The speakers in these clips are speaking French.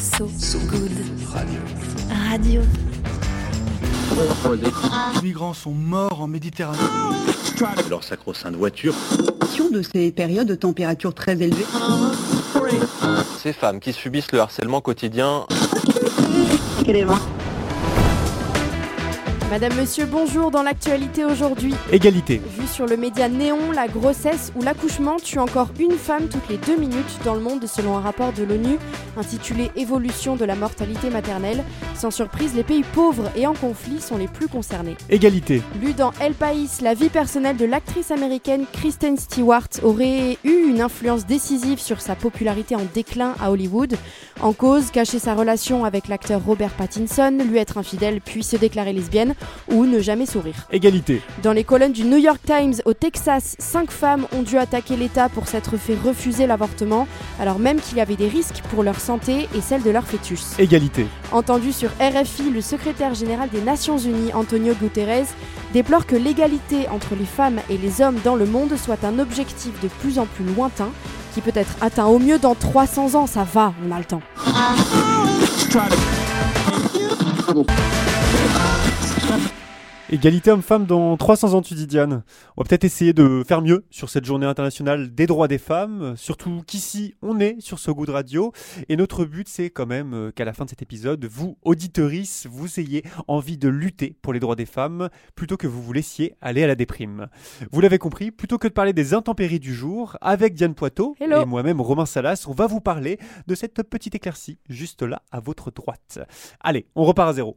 So, good. Radio. Radio. Les migrants sont morts en Méditerranée. Leur sacro-sainte voiture. de ces périodes de température très élevées. Ces femmes qui subissent le harcèlement quotidien. Madame, monsieur, bonjour. Dans l'actualité aujourd'hui, Égalité. vu sur le média Néon, la grossesse ou l'accouchement tue encore une femme toutes les deux minutes dans le monde selon un rapport de l'ONU intitulé Évolution de la mortalité maternelle. Sans surprise, les pays pauvres et en conflit sont les plus concernés. Égalité. Lu dans El País, la vie personnelle de l'actrice américaine Kristen Stewart aurait eu une influence décisive sur sa popularité en déclin à Hollywood. En cause, cacher sa relation avec l'acteur Robert Pattinson, lui être infidèle puis se déclarer lesbienne ou ne jamais sourire. Égalité. Dans les colonnes du New York Times au Texas, cinq femmes ont dû attaquer l'État pour s'être fait refuser l'avortement, alors même qu'il y avait des risques pour leur santé et celle de leur fœtus. Égalité. Entendu sur RFI, le secrétaire général des Nations Unies, Antonio Guterres, déplore que l'égalité entre les femmes et les hommes dans le monde soit un objectif de plus en plus lointain, qui peut être atteint au mieux dans 300 ans. Ça va, on a le temps. Égalité homme-femme dans 300 ans, tu dis Diane. On va peut-être essayer de faire mieux sur cette journée internationale des droits des femmes, surtout qu'ici, on est sur ce goût de radio. Et notre but, c'est quand même euh, qu'à la fin de cet épisode, vous, auditeurices, vous ayez envie de lutter pour les droits des femmes, plutôt que vous vous laissiez aller à la déprime. Vous l'avez compris, plutôt que de parler des intempéries du jour, avec Diane Poitot Hello. et moi-même Romain Salas, on va vous parler de cette petite éclaircie, juste là, à votre droite. Allez, on repart à zéro.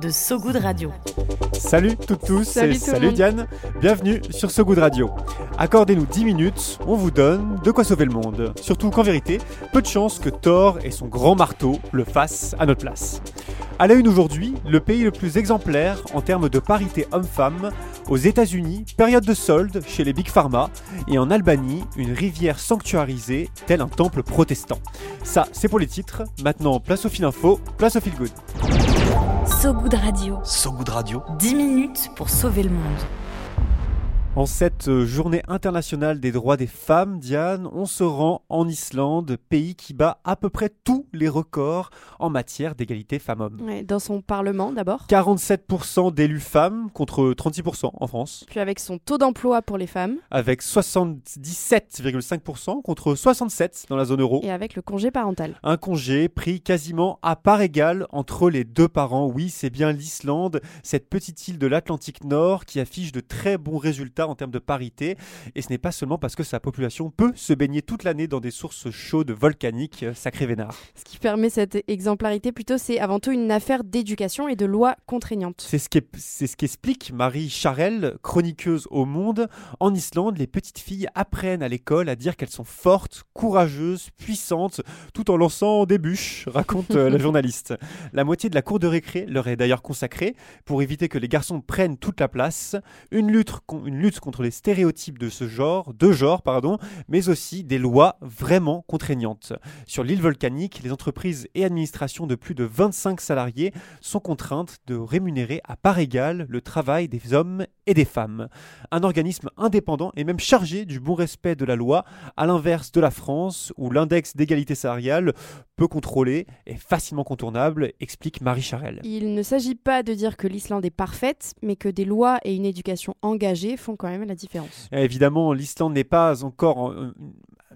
de So Good Radio. Salut toutes tous Salut et tout salut monde. Diane, bienvenue sur goût de radio. Accordez-nous 10 minutes, on vous donne de quoi sauver le monde. Surtout qu'en vérité, peu de chance que Thor et son grand marteau le fassent à notre place. À la une aujourd'hui, le pays le plus exemplaire en termes de parité homme-femme, aux États-Unis, période de solde chez les Big Pharma, et en Albanie, une rivière sanctuarisée, tel un temple protestant. Ça, c'est pour les titres. Maintenant, place au fil info, place au fil good. So good radio. So Good Radio. 10 minutes pour sauver le monde. En cette euh, journée internationale des droits des femmes, Diane, on se rend en Islande, pays qui bat à peu près tous les records en matière d'égalité femmes-hommes. Ouais, dans son parlement d'abord, 47% d'élus femmes contre 36% en France, puis avec son taux d'emploi pour les femmes avec 77,5% contre 67% dans la zone euro. et avec le congé parental. Un congé pris quasiment à part égale entre les deux parents. Oui, c'est bien l'Islande, cette petite île de l'Atlantique Nord qui affiche de très bons résultats en termes de parité. Et ce n'est pas seulement parce que sa population peut se baigner toute l'année dans des sources chaudes volcaniques, euh, sacré vénard. Ce qui permet cette exemplarité, plutôt, c'est avant tout une affaire d'éducation et de loi contraignante. C'est ce c'est ce qu'explique Marie Charel, chroniqueuse au Monde. En Islande, les petites filles apprennent à l'école à dire qu'elles sont fortes, courageuses, puissantes, tout en lançant des bûches, raconte euh, la journaliste. La moitié de la cour de récré leur est d'ailleurs consacrée pour éviter que les garçons prennent toute la place. Une lutte, une lutte contre les stéréotypes de ce genre, de genre, pardon, mais aussi des lois vraiment contraignantes. Sur l'île volcanique, les entreprises et administrations de plus de 25 salariés sont contraintes de rémunérer à part égale le travail des hommes et des femmes. Un organisme indépendant et même chargé du bon respect de la loi, à l'inverse de la France, où l'index d'égalité salariale, peu contrôlé et facilement contournable, explique Marie Charel. Il ne s'agit pas de dire que l'Islande est parfaite, mais que des lois et une éducation engagée font quand même la différence. Et Évidemment, l'Islande n'est pas encore en,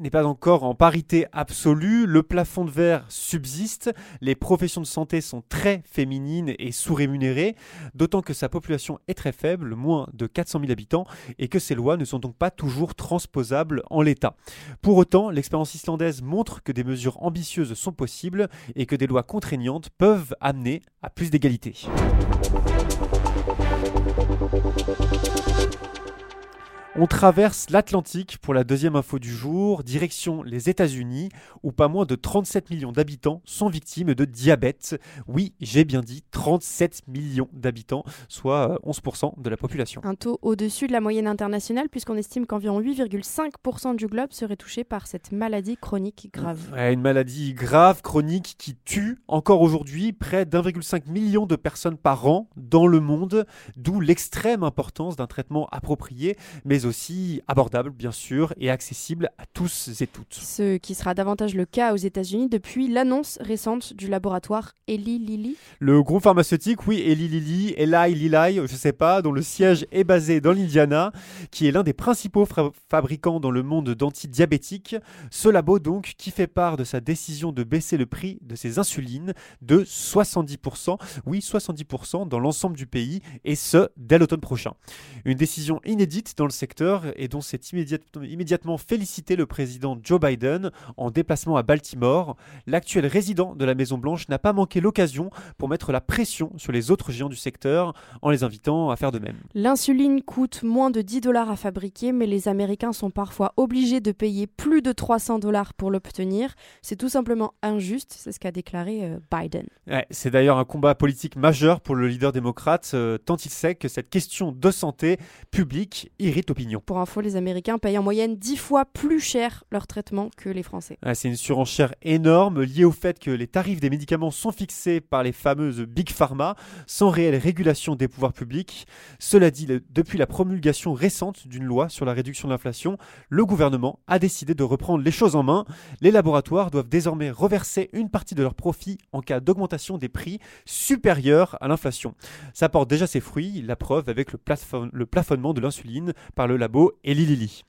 n'est pas encore en parité absolue. Le plafond de verre subsiste. Les professions de santé sont très féminines et sous-rémunérées, d'autant que sa population est très faible, moins de 400 000 habitants, et que ces lois ne sont donc pas toujours transposables en l'état. Pour autant, l'expérience islandaise montre que des mesures ambitieuses sont possibles et que des lois contraignantes peuvent amener à plus d'égalité. On traverse l'Atlantique pour la deuxième info du jour, direction les États-Unis, où pas moins de 37 millions d'habitants sont victimes de diabète. Oui, j'ai bien dit 37 millions d'habitants, soit 11% euh, de la population. Un taux au-dessus de la moyenne internationale, puisqu'on estime qu'environ 8,5% du globe serait touché par cette maladie chronique grave. une maladie grave, chronique, qui tue encore aujourd'hui près d'1,5 million de personnes par an dans le monde, d'où l'extrême importance d'un traitement approprié, mais aussi abordable bien sûr et accessible à tous et toutes. Ce qui sera davantage le cas aux États-Unis depuis l'annonce récente du laboratoire Eli Lilly. Le groupe pharmaceutique, oui, Eli Lilly, Eli Lilly, je sais pas, dont le siège est basé dans l'Indiana, qui est l'un des principaux fabricants dans le monde d'antidiabétiques. Ce labo donc qui fait part de sa décision de baisser le prix de ses insulines de 70%, oui 70% dans l'ensemble du pays et ce dès l'automne prochain. Une décision inédite dans le secteur et dont s'est immédiatement félicité le président Joe Biden en déplacement à Baltimore. L'actuel résident de la Maison-Blanche n'a pas manqué l'occasion pour mettre la pression sur les autres géants du secteur en les invitant à faire de même. L'insuline coûte moins de 10 dollars à fabriquer, mais les Américains sont parfois obligés de payer plus de 300 dollars pour l'obtenir. C'est tout simplement injuste, c'est ce qu'a déclaré euh, Biden. c'est d'ailleurs un combat politique majeur pour le leader démocrate, euh, tant il sait que cette question de santé publique irrite l'opinion. Pour info, les Américains payent en moyenne 10 fois plus cher leur traitement que les Français. c'est une surenchère énorme liée au fait que les tarifs des médicaments sont fixés par les fameuses Big Pharma sans réelle régulation des pouvoirs publics. Cela dit, depuis la promulgation récente d'une loi sur la réduction de l'inflation, le gouvernement a décidé de reprendre les choses en main. Les laboratoires doivent désormais reverser une partie de leurs profits en cas d'augmentation des prix supérieurs à l'inflation. Ça porte déjà ses fruits, la preuve avec le, le plafonnement de l'insuline par le labo Eli Lilly.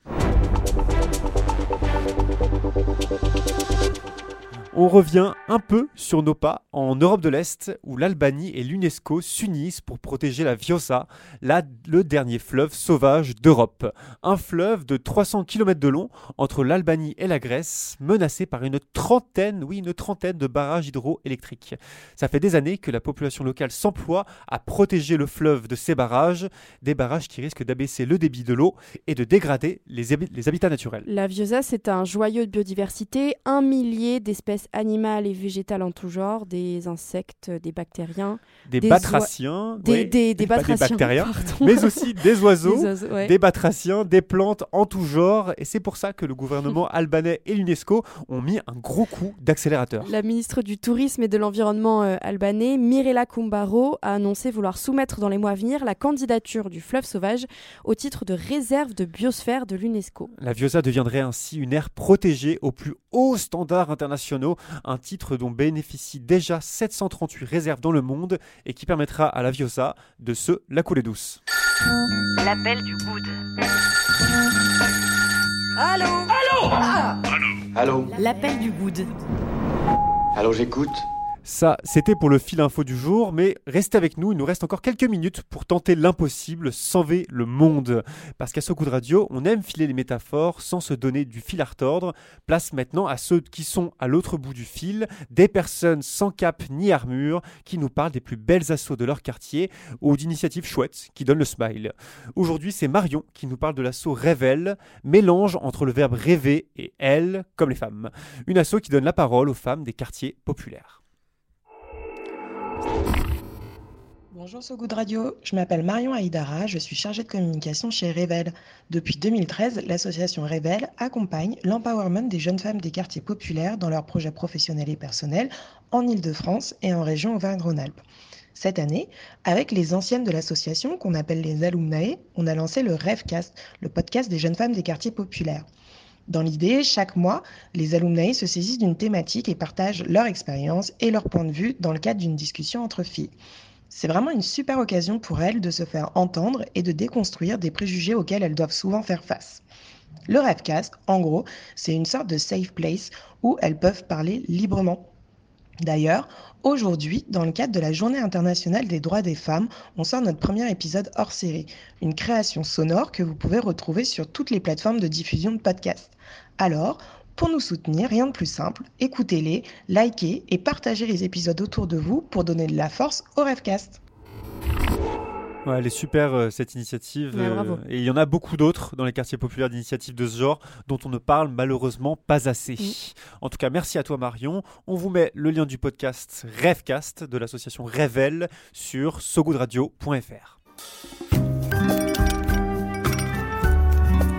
On revient un peu sur nos pas en Europe de l'Est, où l'Albanie et l'UNESCO s'unissent pour protéger la Vjosa, le dernier fleuve sauvage d'Europe. Un fleuve de 300 km de long entre l'Albanie et la Grèce, menacé par une trentaine, oui, une trentaine de barrages hydroélectriques. Ça fait des années que la population locale s'emploie à protéger le fleuve de ces barrages, des barrages qui risquent d'abaisser le débit de l'eau et de dégrader les, habitats naturels. La Vjosa, c'est un joyau de biodiversité, un millier d'espèces animales et végétales en tout genre, des insectes, des bactériens, des, batraciens, des, des, bactériens, mais aussi des oiseaux, des, batraciens, des plantes en tout genre. Et c'est pour ça que le gouvernement albanais et l'UNESCO ont mis un gros coup d'accélérateur. La ministre du Tourisme et de l'Environnement euh, albanais, Mirela Kumbaro, a annoncé vouloir soumettre dans les mois à venir la candidature du fleuve sauvage au titre de réserve de biosphère de l'UNESCO. La Viosa deviendrait ainsi une aire protégée aux plus hauts standards internationaux un titre dont bénéficient déjà 738 réserves dans le monde et qui permettra à la Viosa de se la couler douce. L'appel du good. Allô? Allô? Allô? Allô? L'appel du good. Allô, j'écoute ça, c'était pour le fil info du jour, mais restez avec nous, il nous reste encore quelques minutes pour tenter l'impossible, sauver le monde. Parce qu'à ce coup de radio, on aime filer les métaphores sans se donner du fil à retordre. Place maintenant à ceux qui sont à l'autre bout du fil, des personnes sans cap ni armure, qui nous parlent des plus belles assauts de leur quartier ou d'initiatives chouettes qui donnent le smile. Aujourd'hui, c'est Marion qui nous parle de l'assaut Révèle, mélange entre le verbe rêver et elle, comme les femmes. Une assaut qui donne la parole aux femmes des quartiers populaires. Bonjour So Good Radio, je m'appelle Marion Aïdara, je suis chargée de communication chez Revel. Depuis 2013, l'association Revel accompagne l'empowerment des jeunes femmes des quartiers populaires dans leurs projets professionnels et personnels en Ile-de-France et en région Auvergne-Rhône-Alpes. Cette année, avec les anciennes de l'association qu'on appelle les alumnae, on a lancé le Rêvecast, le podcast des jeunes femmes des quartiers populaires. Dans l'idée, chaque mois, les alumni se saisissent d'une thématique et partagent leur expérience et leur point de vue dans le cadre d'une discussion entre filles. C'est vraiment une super occasion pour elles de se faire entendre et de déconstruire des préjugés auxquels elles doivent souvent faire face. Le Rêvecast, en gros, c'est une sorte de safe place où elles peuvent parler librement. D'ailleurs, aujourd'hui, dans le cadre de la Journée internationale des droits des femmes, on sort notre premier épisode hors série, une création sonore que vous pouvez retrouver sur toutes les plateformes de diffusion de podcasts. Alors, pour nous soutenir, rien de plus simple, écoutez-les, likez et partagez les épisodes autour de vous pour donner de la force au Rêvecast. Ouais, elle est super euh, cette initiative. Ouais, euh, bravo. et il y en a beaucoup d'autres dans les quartiers populaires d'initiatives de ce genre dont on ne parle malheureusement pas assez. En tout cas, merci à toi Marion. On vous met le lien du podcast Rêvecast de l'association Rêvel sur sogoodradio.fr.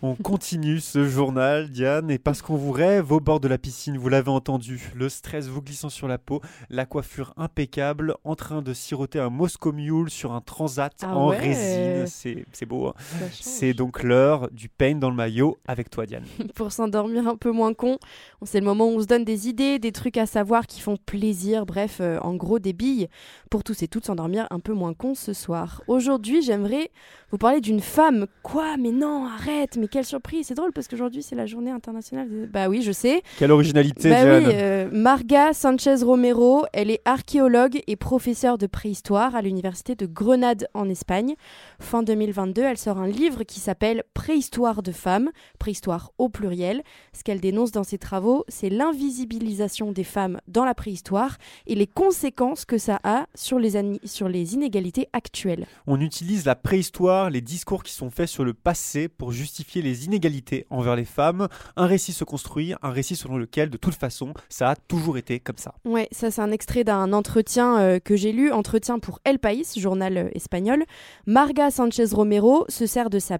On continue ce journal, Diane, et parce qu'on vous rêve au bord de la piscine, vous l'avez entendu, le stress vous glissant sur la peau, la coiffure impeccable, en train de siroter un Moscow Mule sur un transat Ah en ouais. résine. C'est beau. hein. C'est donc l'heure du pain dans le maillot avec toi, Diane. pour s'endormir un peu moins con. C'est le moment où on se donne des idées, des trucs à savoir qui font plaisir, bref, euh, en gros des billes pour tous et toutes s'endormir un peu moins con ce soir. Aujourd'hui, j'aimerais vous parler d'une femme. Quoi? Mais non, arrête Mais quelle surprise C'est drôle parce qu'aujourd'hui c'est la journée internationale. des- Bah oui, je sais. Quelle originalité, Bah Diane oui, euh, Marga Sanchez Romero, elle est archéologue et professeure de préhistoire à l'université de Grenade en Espagne. Fin 2022, elle sort un livre qui s'appelle Préhistoire de femmes, préhistoire au pluriel. Ce qu'elle dénonce dans ses travaux, c'est l'invisibilisation des femmes dans la préhistoire et les conséquences que ça a sur les, ani- sur les inégalités actuelles. On utilise la préhistoire, les discours qui sont faits sur le passé pour justifier les inégalités envers les femmes. Un récit se construit, un récit selon lequel, de toute façon, ça a toujours été comme ça. Ouais, ça c'est un extrait d'un entretien euh, que j'ai lu, entretien pour El País, journal euh, espagnol. Marga Sanchez Romero se sert de sa,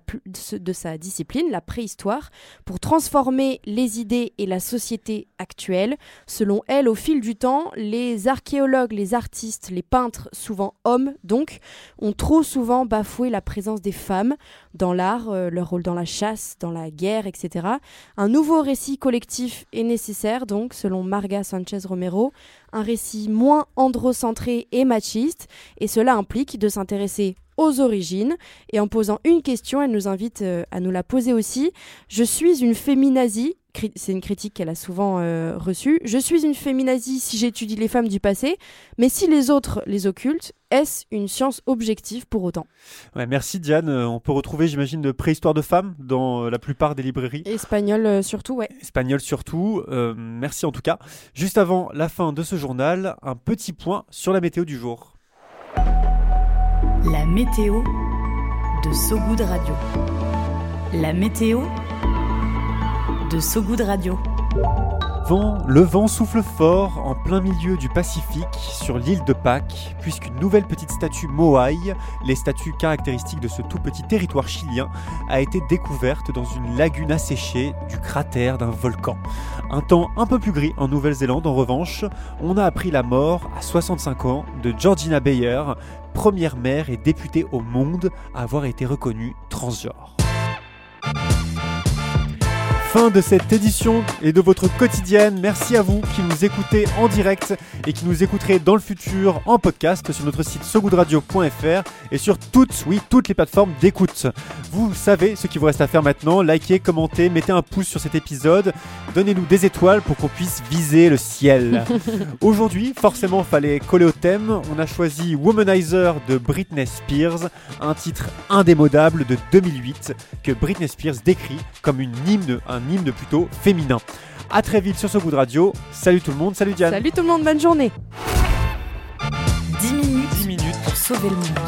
de sa discipline, la préhistoire, pour transformer les idées et la société actuelle. Selon elle, au fil du temps, les archéologues, les artistes, les peintres, souvent hommes donc, ont trop souvent bafoué la présence des femmes dans l'art, euh, leur rôle dans la chasse, dans la guerre, etc. Un nouveau récit collectif est nécessaire, donc, selon Marga Sanchez Romero, un récit moins androcentré et machiste, et cela implique de s'intéresser aux origines. Et en posant une question, elle nous invite euh, à nous la poser aussi. Je suis une féminazie. C'est une critique qu'elle a souvent euh, reçue. Je suis une féminazie si j'étudie les femmes du passé, mais si les autres les occultent, est-ce une science objective pour autant? Ouais, merci Diane. Euh, On peut retrouver, j'imagine, de préhistoire de femmes dans euh, la plupart des librairies. Espagnol surtout, ouais. Espagnol surtout. Euh, merci en tout cas. Juste avant la fin de ce journal, un petit point sur la météo du jour. La météo de Sogoud Radio. La météo de Radio. Le vent souffle fort en plein milieu du Pacifique sur l'île de Pâques, puisqu'une nouvelle petite statue Moai, les statues caractéristiques de ce tout petit territoire chilien, a été découverte dans une lagune asséchée du cratère d'un volcan. Un temps un peu plus gris en Nouvelle-Zélande, en revanche, on a appris la mort à 65 ans de Georgina Bayer, première mère et députée au monde à avoir été reconnue transgenre. Fin de cette édition et de votre quotidienne. Merci à vous qui nous écoutez en direct et qui nous écouterez dans le futur en podcast sur notre site sogoodradio.fr et sur toutes, oui, toutes les plateformes d'écoute. Vous savez ce qu'il vous reste à faire maintenant. Likez, commentez, mettez un pouce sur cet épisode. Donnez-nous des étoiles pour qu'on puisse viser le ciel. Aujourd'hui, forcément, fallait coller au thème. On a choisi Womanizer de Britney Spears, un titre indémodable de 2008 que Britney Spears décrit comme une hymne, un hymne plutôt féminin. A très vite sur ce bout de radio. Salut tout le monde, salut Diane. Salut tout le monde, bonne journée 10 minutes, 10 minutes pour sauver le monde.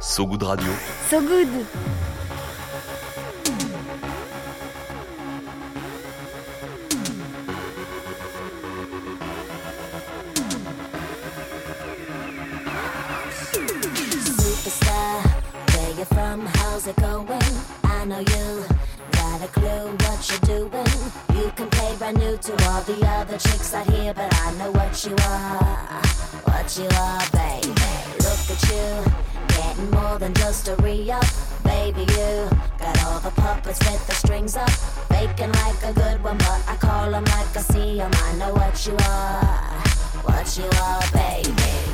So Good Radio. So good but I know what you are, what you are, baby. Look at you, getting more than just a re-up, baby. You got all the puppets with the strings up, faking like a good one, but I call 'em like I see 'em. I know what you are, what you are, baby.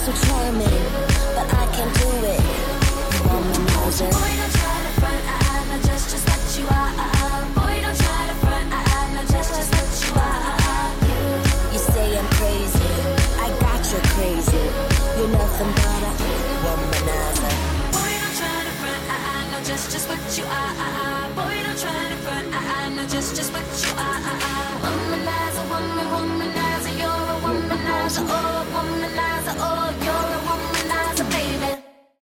so charming, but I can't do it. I'm a Womanizer.